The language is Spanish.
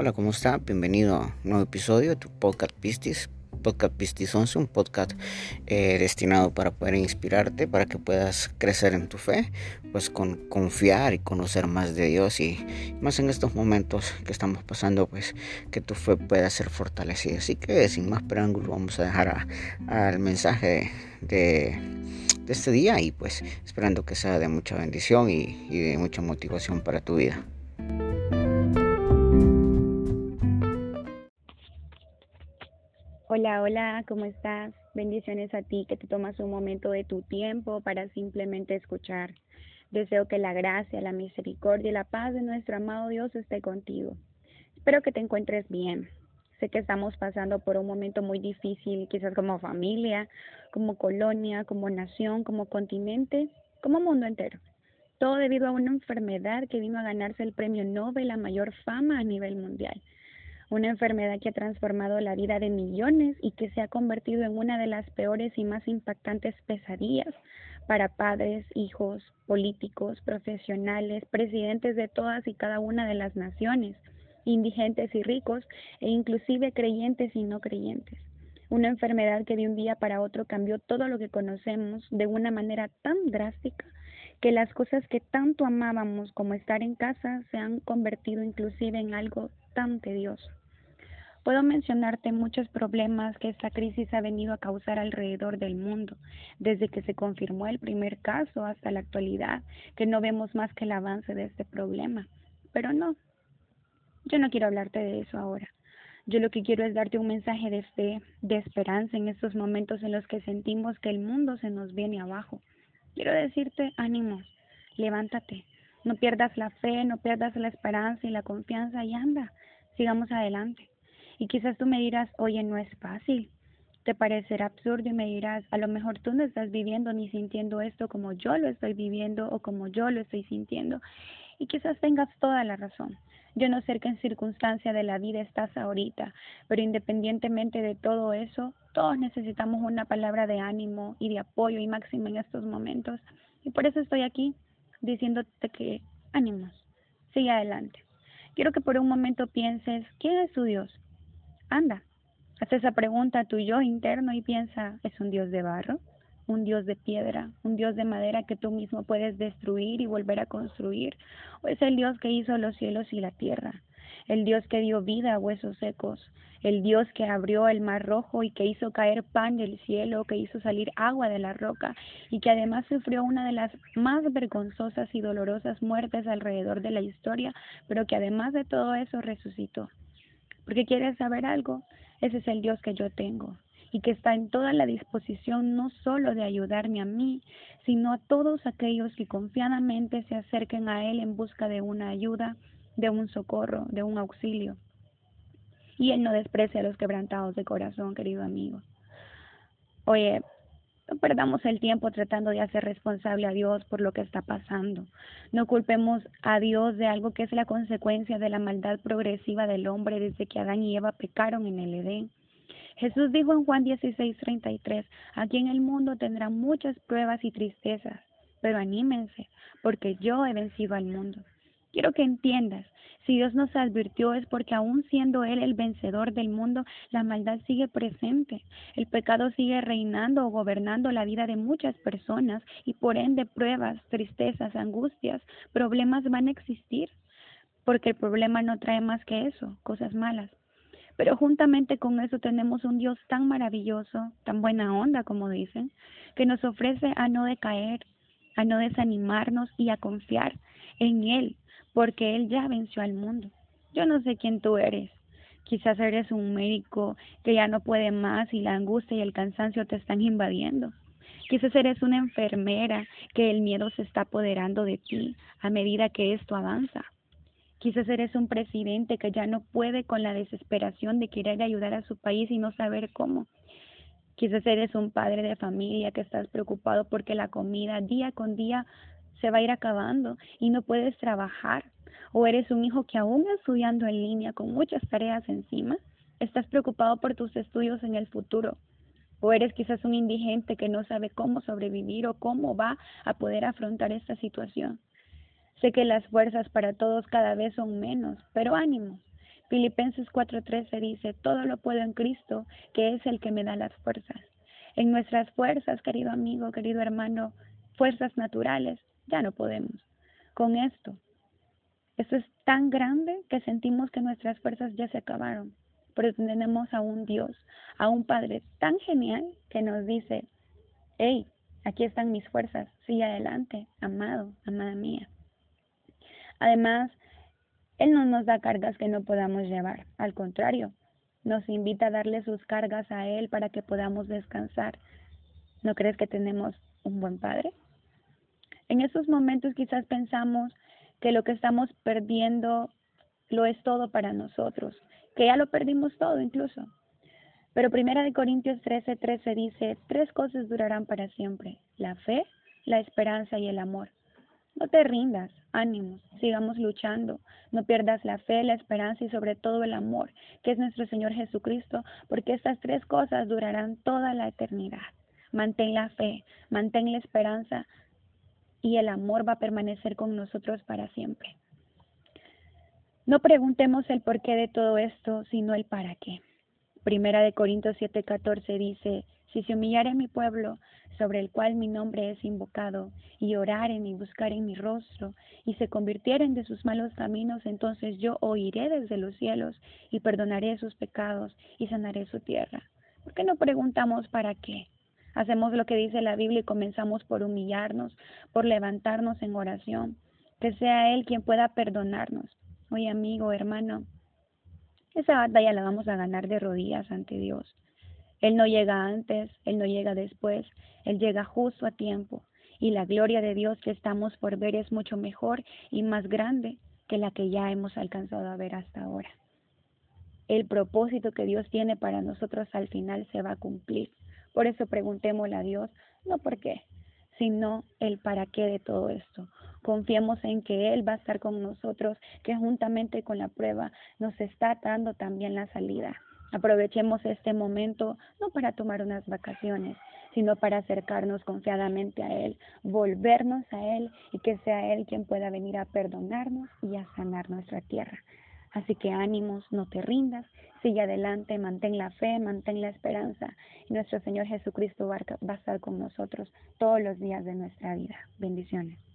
Hola, ¿cómo está? Bienvenido a un nuevo episodio de tu podcast Pistis. Podcast Pistis 11, un podcast eh, destinado para poder inspirarte, para que puedas crecer en tu fe, pues con confiar y conocer más de Dios y más en estos momentos que estamos pasando, pues que tu fe pueda ser fortalecida. Así que sin más preámbulo vamos a dejar al mensaje de, este día y pues esperando que sea de mucha bendición y de mucha motivación para tu vida. Hola, hola, ¿cómo estás? Bendiciones a ti que te tomas un momento de tu tiempo para simplemente escuchar. Deseo que la gracia, la misericordia y la paz de nuestro amado Dios esté contigo. Espero que te encuentres bien. Sé que estamos pasando por un momento muy difícil, quizás como familia, como colonia, como nación, como continente, como mundo entero. Todo debido a una enfermedad que vino a ganarse el premio Nobel, la mayor fama a nivel mundial una enfermedad que ha transformado la vida de millones y que se ha convertido en una de las peores y más impactantes pesadillas para padres, hijos, políticos, profesionales, presidentes de todas y cada una de las naciones, indigentes y ricos, e inclusive creyentes y no creyentes. Una enfermedad que de un día para otro cambió todo lo que conocemos de una manera tan drástica que las cosas que tanto amábamos como estar en casa se han convertido inclusive en algo tan tedioso. Puedo mencionarte muchos problemas que esta crisis ha venido a causar alrededor del mundo, desde que se confirmó el primer caso hasta la actualidad, que no vemos más que el avance de este problema. Pero no, yo no quiero hablarte de eso ahora. Yo lo que quiero es darte un mensaje de fe, de esperanza en estos momentos en los que sentimos que el mundo se nos viene abajo. Quiero decirte, ánimo, levántate, no pierdas la fe, no pierdas la esperanza y la confianza y anda, sigamos adelante. Y quizás tú me dirás, oye, no es fácil. Te parecerá absurdo y me dirás, a lo mejor tú no estás viviendo ni sintiendo esto como yo lo estoy viviendo o como yo lo estoy sintiendo. Y quizás tengas toda la razón. Yo no sé qué circunstancia de la vida estás ahorita, pero independientemente de todo eso, todos necesitamos una palabra de ánimo y de apoyo y máximo en estos momentos. Y por eso estoy aquí diciéndote que ánimos, sigue adelante. Quiero que por un momento pienses, ¿quién es tu Dios? Anda, haz esa pregunta a tu yo interno y piensa, ¿es un Dios de barro? ¿Un Dios de piedra? ¿Un Dios de madera que tú mismo puedes destruir y volver a construir? ¿O es el Dios que hizo los cielos y la tierra? El Dios que dio vida a huesos secos, el Dios que abrió el mar rojo y que hizo caer pan del cielo, que hizo salir agua de la roca y que además sufrió una de las más vergonzosas y dolorosas muertes alrededor de la historia, pero que además de todo eso resucitó. Porque quieres saber algo, ese es el Dios que yo tengo y que está en toda la disposición no solo de ayudarme a mí, sino a todos aquellos que confiadamente se acerquen a Él en busca de una ayuda, de un socorro, de un auxilio. Y Él no desprecia a los quebrantados de corazón, querido amigo. Oye, no perdamos el tiempo tratando de hacer responsable a Dios por lo que está pasando. No culpemos a Dios de algo que es la consecuencia de la maldad progresiva del hombre desde que Adán y Eva pecaron en el Edén. Jesús dijo en Juan 16:33, aquí en el mundo tendrán muchas pruebas y tristezas, pero anímense, porque yo he vencido al mundo. Quiero que entiendas, si Dios nos advirtió es porque aún siendo Él el vencedor del mundo, la maldad sigue presente. El pecado sigue reinando o gobernando la vida de muchas personas y por ende pruebas, tristezas, angustias, problemas van a existir. Porque el problema no trae más que eso, cosas malas. Pero juntamente con eso tenemos un Dios tan maravilloso, tan buena onda, como dicen, que nos ofrece a no decaer, a no desanimarnos y a confiar en Él, porque Él ya venció al mundo. Yo no sé quién tú eres. Quizás eres un médico que ya no puede más y la angustia y el cansancio te están invadiendo. Quizás eres una enfermera que el miedo se está apoderando de ti a medida que esto avanza. Quizás eres un presidente que ya no puede con la desesperación de querer ayudar a su país y no saber cómo. Quizás eres un padre de familia que estás preocupado porque la comida día con día se va a ir acabando y no puedes trabajar. O eres un hijo que aún estudiando en línea con muchas tareas encima, estás preocupado por tus estudios en el futuro. O eres quizás un indigente que no sabe cómo sobrevivir o cómo va a poder afrontar esta situación. Sé que las fuerzas para todos cada vez son menos, pero ánimo. Filipenses 4:13 dice, todo lo puedo en Cristo, que es el que me da las fuerzas. En nuestras fuerzas, querido amigo, querido hermano, fuerzas naturales, ya no podemos. Con esto, esto es tan grande que sentimos que nuestras fuerzas ya se acabaron. Pero tenemos a un Dios, a un Padre tan genial que nos dice, hey, aquí están mis fuerzas, sigue adelante, amado, amada mía. Además, Él no nos da cargas que no podamos llevar, al contrario, nos invita a darle sus cargas a Él para que podamos descansar. ¿No crees que tenemos un buen Padre? En esos momentos quizás pensamos que lo que estamos perdiendo lo es todo para nosotros, que ya lo perdimos todo incluso. Pero Primera de Corintios 13, 13 dice, tres cosas durarán para siempre, la fe, la esperanza y el amor. No te rindas, ánimos, sigamos luchando, no pierdas la fe, la esperanza y sobre todo el amor, que es nuestro Señor Jesucristo, porque estas tres cosas durarán toda la eternidad. Mantén la fe, mantén la esperanza y el amor va a permanecer con nosotros para siempre. No preguntemos el porqué de todo esto, sino el para qué. Primera de Corintios 7:14 dice, si se humillare mi pueblo, sobre el cual mi nombre es invocado, y oraren y buscaren mi rostro, y se convirtieren de sus malos caminos, entonces yo oiré desde los cielos, y perdonaré sus pecados, y sanaré su tierra. ¿Por qué no preguntamos para qué? Hacemos lo que dice la Biblia y comenzamos por humillarnos, por levantarnos en oración. Que sea Él quien pueda perdonarnos. Oye, amigo, hermano, esa batalla la vamos a ganar de rodillas ante Dios. Él no llega antes, Él no llega después, Él llega justo a tiempo. Y la gloria de Dios que estamos por ver es mucho mejor y más grande que la que ya hemos alcanzado a ver hasta ahora. El propósito que Dios tiene para nosotros al final se va a cumplir. Por eso preguntémosle a Dios, no por qué, sino el para qué de todo esto. Confiemos en que Él va a estar con nosotros, que juntamente con la prueba nos está dando también la salida. Aprovechemos este momento no para tomar unas vacaciones, sino para acercarnos confiadamente a Él, volvernos a Él y que sea Él quien pueda venir a perdonarnos y a sanar nuestra tierra. Así que ánimos, no te rindas, sigue adelante, mantén la fe, mantén la esperanza nuestro Señor Jesucristo va a estar con nosotros todos los días de nuestra vida. Bendiciones.